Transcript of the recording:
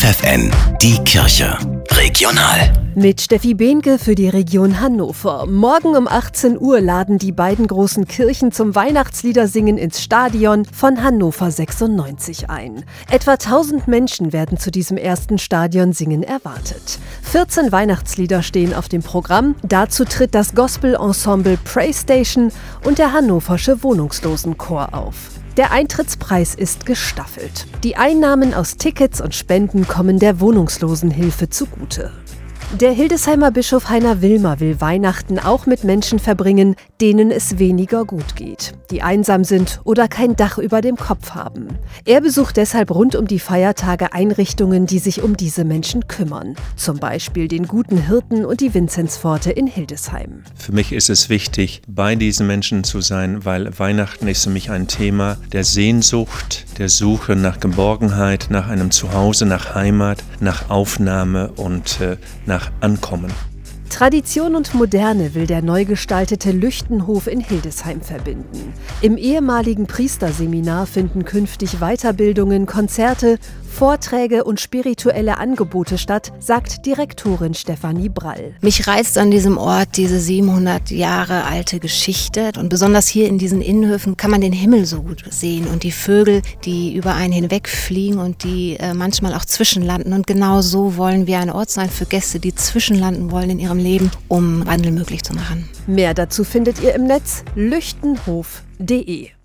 FFN, die Kirche. Regional. Mit Steffi Behnke für die Region Hannover. Morgen um 18 Uhr laden die beiden großen Kirchen zum Weihnachtsliedersingen ins Stadion von Hannover 96 ein. Etwa 1000 Menschen werden zu diesem ersten Stadionsingen erwartet. 14 Weihnachtslieder stehen auf dem Programm. Dazu tritt das Gospel-Ensemble Praise Station und der Hannoversche Wohnungslosenchor auf. Der Eintrittspreis ist gestaffelt. Die Einnahmen aus Tickets und Spenden kommen der Wohnungslosenhilfe zugute. Der Hildesheimer Bischof Heiner Wilmer will Weihnachten auch mit Menschen verbringen, denen es weniger gut geht, die einsam sind oder kein Dach über dem Kopf haben. Er besucht deshalb rund um die Feiertage Einrichtungen, die sich um diese Menschen kümmern. Zum Beispiel den Guten Hirten und die Vinzenzpforte in Hildesheim. Für mich ist es wichtig, bei diesen Menschen zu sein, weil Weihnachten ist für mich ein Thema der Sehnsucht, der Suche nach Geborgenheit, nach einem Zuhause, nach Heimat, nach Aufnahme und äh, nach Ankommen. Tradition und Moderne will der neu gestaltete Lüchtenhof in Hildesheim verbinden. Im ehemaligen Priesterseminar finden künftig Weiterbildungen, Konzerte, Vorträge und spirituelle Angebote statt, sagt Direktorin Stefanie Brall. Mich reizt an diesem Ort diese 700 Jahre alte Geschichte und besonders hier in diesen Innenhöfen kann man den Himmel so gut sehen und die Vögel, die über einen hinwegfliegen und die äh, manchmal auch zwischenlanden und genau so wollen wir ein Ort sein für Gäste, die zwischenlanden wollen in ihrem Leben, um Wandel möglich zu machen. Mehr dazu findet ihr im Netz lüchtenhof.de.